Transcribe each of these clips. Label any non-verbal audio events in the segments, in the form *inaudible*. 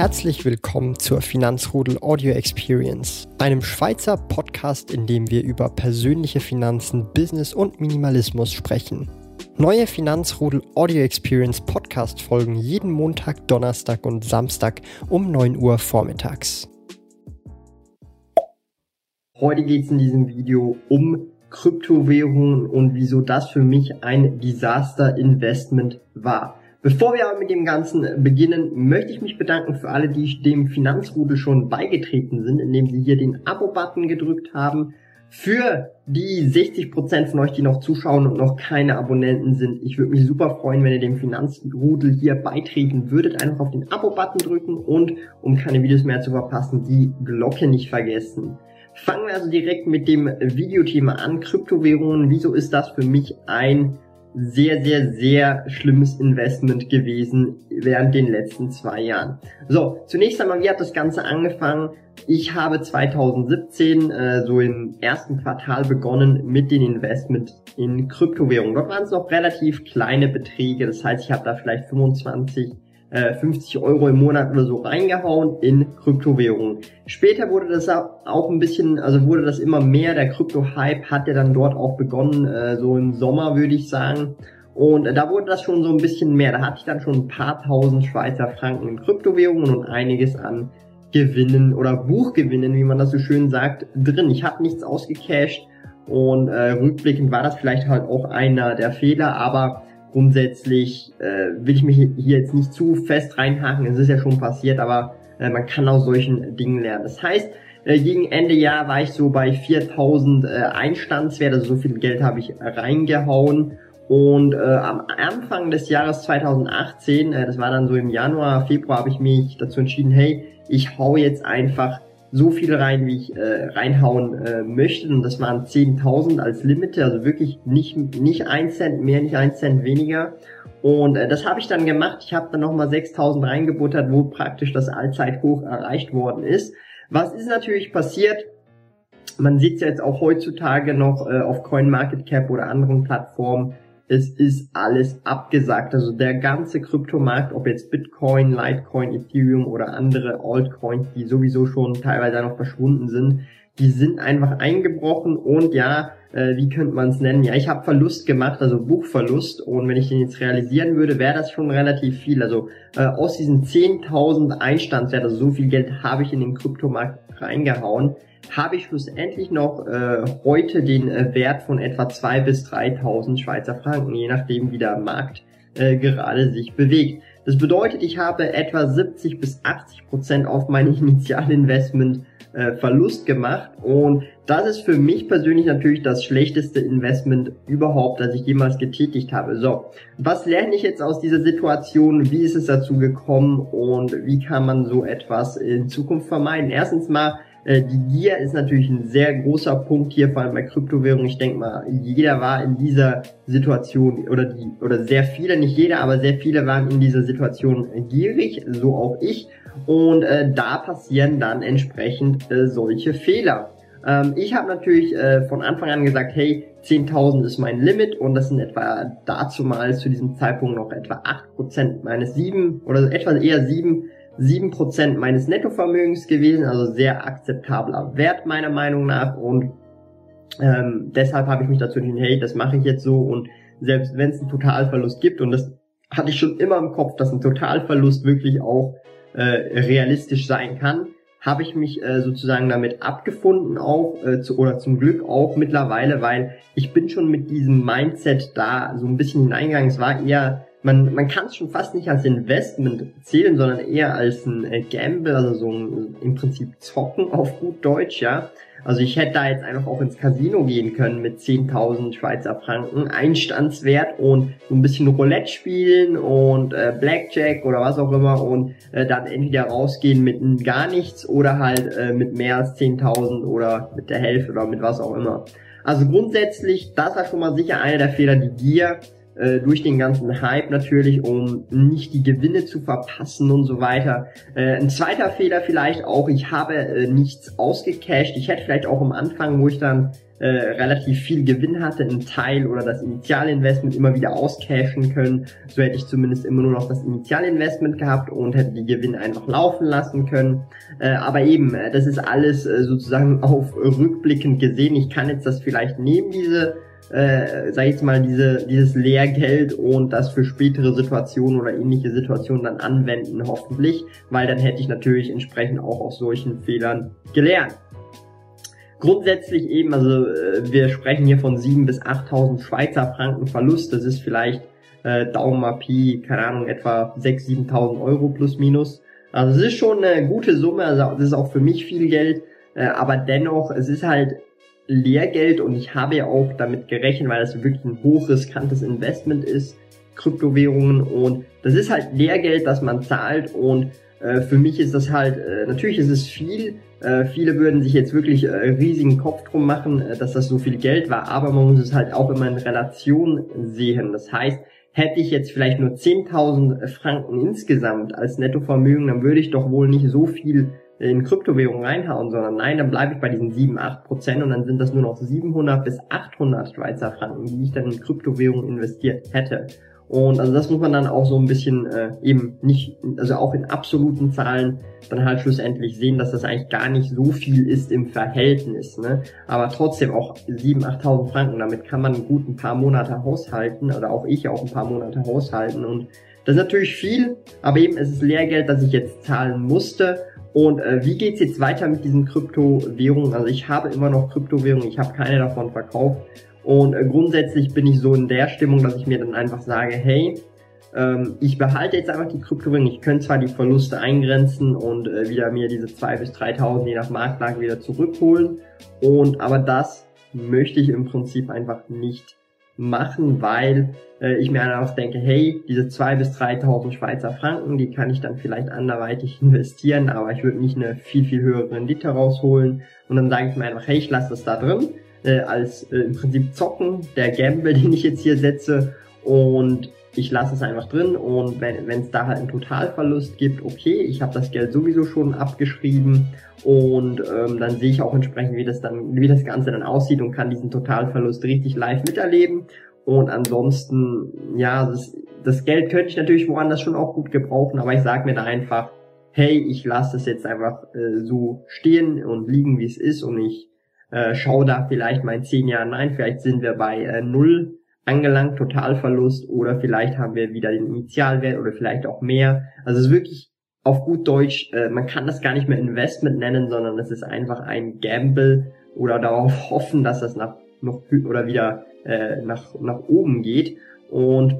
Herzlich willkommen zur Finanzrudel Audio Experience, einem Schweizer Podcast, in dem wir über persönliche Finanzen, Business und Minimalismus sprechen. Neue Finanzrudel Audio Experience Podcast folgen jeden Montag, Donnerstag und Samstag um 9 Uhr vormittags. Heute geht es in diesem Video um Kryptowährungen und wieso das für mich ein Disaster Investment war. Bevor wir aber mit dem Ganzen beginnen, möchte ich mich bedanken für alle, die dem Finanzrudel schon beigetreten sind, indem sie hier den Abo-Button gedrückt haben. Für die 60% von euch, die noch zuschauen und noch keine Abonnenten sind, ich würde mich super freuen, wenn ihr dem Finanzrudel hier beitreten würdet. Einfach auf den Abo-Button drücken und, um keine Videos mehr zu verpassen, die Glocke nicht vergessen. Fangen wir also direkt mit dem Videothema an. Kryptowährungen, wieso ist das für mich ein sehr, sehr, sehr schlimmes Investment gewesen während den letzten zwei Jahren. So, zunächst einmal, wie hat das Ganze angefangen? Ich habe 2017 äh, so im ersten Quartal begonnen mit den Investment in Kryptowährungen. Dort waren es noch relativ kleine Beträge, das heißt, ich habe da vielleicht 25 50 äh, Euro im Monat oder so reingehauen in Kryptowährungen. Später wurde das auch ein bisschen, also wurde das immer mehr. Der Krypto-Hype hat ja dann dort auch begonnen, äh, so im Sommer würde ich sagen. Und da wurde das schon so ein bisschen mehr. Da hatte ich dann schon ein paar tausend Schweizer Franken in Kryptowährungen und einiges an Gewinnen oder Buchgewinnen, wie man das so schön sagt, drin. Ich habe nichts ausgecashed und äh, rückblickend war das vielleicht halt auch einer der Fehler, aber grundsätzlich äh, will ich mich hier jetzt nicht zu fest reinhaken, es ist ja schon passiert, aber äh, man kann aus solchen Dingen lernen. Das heißt, äh, gegen Ende Jahr war ich so bei 4000 äh, Einstandswert, also so viel Geld habe ich reingehauen. Und äh, am Anfang des Jahres 2018, äh, das war dann so im Januar, Februar, habe ich mich dazu entschieden, hey, ich hau jetzt einfach so viel rein, wie ich äh, reinhauen äh, möchte. Und das waren 10.000 als Limit, also wirklich nicht, nicht ein Cent mehr, nicht ein Cent weniger. Und äh, das habe ich dann gemacht. Ich habe dann nochmal 6.000 reingebuttert, wo praktisch das Allzeithoch erreicht worden ist. Was ist natürlich passiert? Man sieht ja jetzt auch heutzutage noch äh, auf CoinMarketCap oder anderen Plattformen, es ist alles abgesagt. Also der ganze Kryptomarkt, ob jetzt Bitcoin, Litecoin, Ethereum oder andere Altcoins, die sowieso schon teilweise noch verschwunden sind, die sind einfach eingebrochen und ja, äh, wie könnte man es nennen? Ja, ich habe Verlust gemacht, also Buchverlust und wenn ich den jetzt realisieren würde, wäre das schon relativ viel. Also äh, aus diesen 10.000 Einstandswert, also so viel Geld habe ich in den Kryptomarkt reingehauen, habe ich schlussendlich noch äh, heute den äh, Wert von etwa 2.000 bis 3.000 Schweizer Franken, je nachdem wie der Markt äh, gerade sich bewegt. Das bedeutet, ich habe etwa 70 bis 80 Prozent auf mein *laughs* Initialinvestment äh, Verlust gemacht und das ist für mich persönlich natürlich das schlechteste Investment überhaupt, das ich jemals getätigt habe. So, was lerne ich jetzt aus dieser Situation? Wie ist es dazu gekommen und wie kann man so etwas in Zukunft vermeiden? Erstens mal die Gier ist natürlich ein sehr großer Punkt hier, vor allem bei Kryptowährungen. Ich denke mal, jeder war in dieser Situation oder die oder sehr viele, nicht jeder, aber sehr viele waren in dieser Situation gierig, so auch ich. Und äh, da passieren dann entsprechend äh, solche Fehler. Ähm, ich habe natürlich äh, von Anfang an gesagt, hey, 10.000 ist mein Limit und das sind etwa dazu mal zu diesem Zeitpunkt noch etwa 8% meines 7 oder etwa eher 7 7% meines Nettovermögens gewesen, also sehr akzeptabler Wert meiner Meinung nach und ähm, deshalb habe ich mich dazu entschieden, hey, das mache ich jetzt so und selbst wenn es einen Totalverlust gibt und das hatte ich schon immer im Kopf, dass ein Totalverlust wirklich auch äh, realistisch sein kann, habe ich mich äh, sozusagen damit abgefunden auch äh, zu, oder zum Glück auch mittlerweile, weil ich bin schon mit diesem Mindset da so ein bisschen hineingegangen. Es war eher man, man kann es schon fast nicht als Investment zählen, sondern eher als ein äh, Gamble, also so ein, im Prinzip Zocken auf gut Deutsch, ja. Also ich hätte da jetzt einfach auch ins Casino gehen können mit 10.000 Schweizer Franken Einstandswert und so ein bisschen Roulette spielen und äh, Blackjack oder was auch immer und äh, dann entweder rausgehen mit gar nichts oder halt äh, mit mehr als 10.000 oder mit der Hälfte oder mit was auch immer. Also grundsätzlich, das war schon mal sicher einer der Fehler, die Gier äh, durch den ganzen Hype natürlich, um nicht die Gewinne zu verpassen und so weiter. Äh, ein zweiter Fehler vielleicht auch, ich habe äh, nichts ausgecashed. Ich hätte vielleicht auch am Anfang, wo ich dann äh, relativ viel Gewinn hatte, einen Teil oder das Initialinvestment immer wieder auscashen können. So hätte ich zumindest immer nur noch das Initialinvestment gehabt und hätte die Gewinne einfach laufen lassen können. Äh, aber eben, äh, das ist alles äh, sozusagen *laughs* auf rückblickend gesehen. Ich kann jetzt das vielleicht nehmen, diese äh, sag ich jetzt mal, diese, dieses Lehrgeld und das für spätere Situationen oder ähnliche Situationen dann anwenden, hoffentlich, weil dann hätte ich natürlich entsprechend auch aus solchen Fehlern gelernt. Grundsätzlich eben, also äh, wir sprechen hier von 7.000 bis 8.000 Schweizer Franken Verlust. Das ist vielleicht äh, Daumen mal Pi, keine Ahnung, etwa 6.000, 7.000 Euro plus minus. Also es ist schon eine gute Summe, also das ist auch für mich viel Geld, äh, aber dennoch, es ist halt Lehrgeld und ich habe ja auch damit gerechnet, weil das wirklich ein hochriskantes Investment ist, Kryptowährungen und das ist halt Lehrgeld, das man zahlt und äh, für mich ist das halt, äh, natürlich ist es viel, äh, viele würden sich jetzt wirklich äh, riesigen Kopf drum machen, äh, dass das so viel Geld war, aber man muss es halt auch immer in Relation sehen. Das heißt, hätte ich jetzt vielleicht nur 10.000 Franken insgesamt als Nettovermögen, dann würde ich doch wohl nicht so viel in Kryptowährungen reinhauen, sondern nein, dann bleibe ich bei diesen 7, 8 Prozent und dann sind das nur noch 700 bis 800 Schweizer Franken, die ich dann in Kryptowährungen investiert hätte. Und also das muss man dann auch so ein bisschen äh, eben nicht, also auch in absoluten Zahlen dann halt schlussendlich sehen, dass das eigentlich gar nicht so viel ist im Verhältnis. Ne? Aber trotzdem auch 7.000, 8.000 Franken, damit kann man gut ein paar Monate haushalten oder auch ich auch ein paar Monate haushalten. Und das ist natürlich viel, aber eben es ist Lehrgeld, das ich jetzt zahlen musste. Und äh, wie geht's jetzt weiter mit diesen Kryptowährungen? Also ich habe immer noch Kryptowährungen, ich habe keine davon verkauft. Und äh, grundsätzlich bin ich so in der Stimmung, dass ich mir dann einfach sage, hey, ähm, ich behalte jetzt einfach die Kryptowährung. Ich könnte zwar die Verluste eingrenzen und äh, wieder mir diese 2.000 bis 3.000 je nach Marktlage wieder zurückholen. Und aber das möchte ich im Prinzip einfach nicht machen, weil äh, ich mir einfach denke, hey, diese 2.000 bis 3.000 Schweizer Franken, die kann ich dann vielleicht anderweitig investieren, aber ich würde nicht eine viel, viel höhere Rendite rausholen. Und dann sage ich mir einfach, hey, ich lasse das da drin äh, als äh, im Prinzip Zocken, der Gamble, *laughs* den ich jetzt hier setze und ich lasse es einfach drin und wenn es da halt einen Totalverlust gibt, okay, ich habe das Geld sowieso schon abgeschrieben und ähm, dann sehe ich auch entsprechend, wie das dann, wie das Ganze dann aussieht und kann diesen Totalverlust richtig live miterleben. Und ansonsten, ja, das, das Geld könnte ich natürlich woanders schon auch gut gebrauchen, aber ich sage mir da einfach, hey, ich lasse das jetzt einfach äh, so stehen und liegen, wie es ist und ich äh, schau da vielleicht mal in zehn Jahren rein, vielleicht sind wir bei äh, null angelangt, Totalverlust oder vielleicht haben wir wieder den Initialwert oder vielleicht auch mehr. Also es ist wirklich auf gut Deutsch, äh, man kann das gar nicht mehr Investment nennen, sondern es ist einfach ein Gamble oder darauf *laughs* hoffen, dass das nach noch oder wieder äh, nach nach oben geht und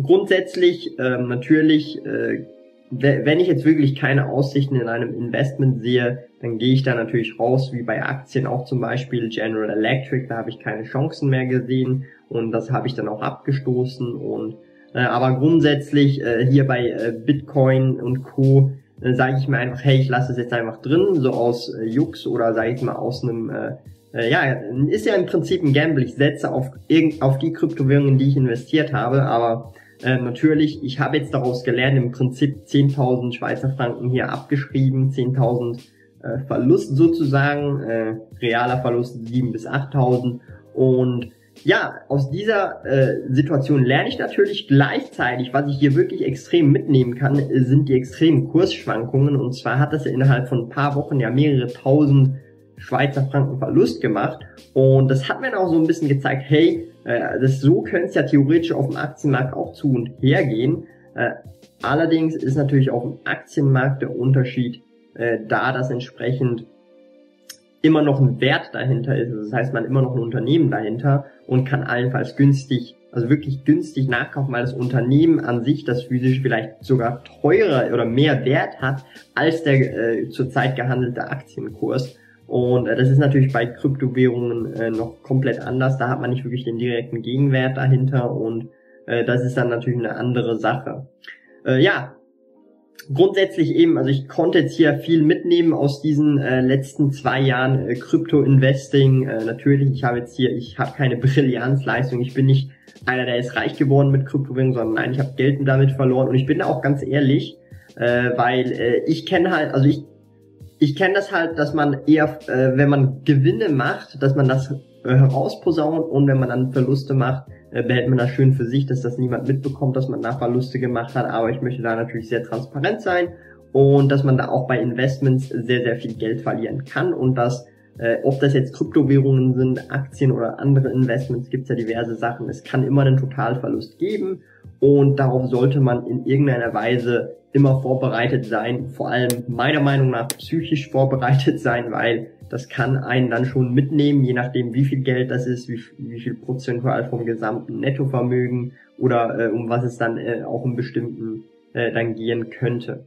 grundsätzlich äh, natürlich äh, wenn ich jetzt wirklich keine Aussichten in einem Investment sehe, dann gehe ich da natürlich raus, wie bei Aktien auch zum Beispiel General Electric, da habe ich keine Chancen mehr gesehen und das habe ich dann auch abgestoßen und äh, aber grundsätzlich äh, hier bei äh, Bitcoin und Co. Äh, sage ich mir einfach, hey, ich lasse es jetzt einfach drin, so aus äh, Jux oder sage ich mal aus einem äh, äh, ja, ist ja im Prinzip ein Gamble. Ich setze auf, auf die Kryptowährungen, die ich investiert habe, aber äh, natürlich, ich habe jetzt daraus gelernt, im Prinzip 10.000 Schweizer Franken hier abgeschrieben, 10.000 äh, Verlust sozusagen, äh, realer Verlust 7.000 bis 8.000 und ja, aus dieser äh, Situation lerne ich natürlich gleichzeitig, was ich hier wirklich extrem mitnehmen kann, sind die extremen Kursschwankungen. Und zwar hat das ja innerhalb von ein paar Wochen ja mehrere tausend Schweizer Franken Verlust gemacht. Und das hat mir dann auch so ein bisschen gezeigt, hey, äh, das so könnte es ja theoretisch auf dem Aktienmarkt auch zu und her gehen. Äh, allerdings ist natürlich auf dem Aktienmarkt der Unterschied äh, da, dass entsprechend immer noch ein Wert dahinter ist. Das heißt, man immer noch ein Unternehmen dahinter und kann allenfalls günstig, also wirklich günstig nachkaufen, weil das Unternehmen an sich, das physisch vielleicht sogar teurer oder mehr Wert hat als der äh, zurzeit gehandelte Aktienkurs. Und äh, das ist natürlich bei Kryptowährungen äh, noch komplett anders. Da hat man nicht wirklich den direkten Gegenwert dahinter und äh, das ist dann natürlich eine andere Sache. Äh, ja, grundsätzlich eben, also ich konnte jetzt hier viel mitnehmen aus diesen äh, letzten zwei Jahren äh, Krypto-Investing. Äh, natürlich, ich habe jetzt hier, ich habe keine Brillanzleistung, ich bin nicht einer, der ist reich geworden mit Kryptowährungen, sondern nein, ich habe Geld damit verloren und ich bin da auch ganz ehrlich, äh, weil äh, ich kenne halt, also ich ich kenne das halt, dass man eher, äh, wenn man Gewinne macht, dass man das äh, herausposaunt und wenn man dann Verluste macht, äh, behält man das schön für sich, dass das niemand mitbekommt, dass man da Verluste gemacht hat. Aber ich möchte da natürlich sehr transparent sein und dass man da auch bei Investments sehr, sehr viel Geld verlieren kann und dass äh, ob das jetzt Kryptowährungen sind, Aktien oder andere Investments, gibt es ja diverse Sachen. Es kann immer einen Totalverlust geben und darauf sollte man in irgendeiner Weise immer vorbereitet sein, vor allem meiner Meinung nach psychisch vorbereitet sein, weil das kann einen dann schon mitnehmen, je nachdem wie viel Geld das ist, wie, wie viel prozentual vom gesamten Nettovermögen oder äh, um was es dann äh, auch im bestimmten äh, dann gehen könnte.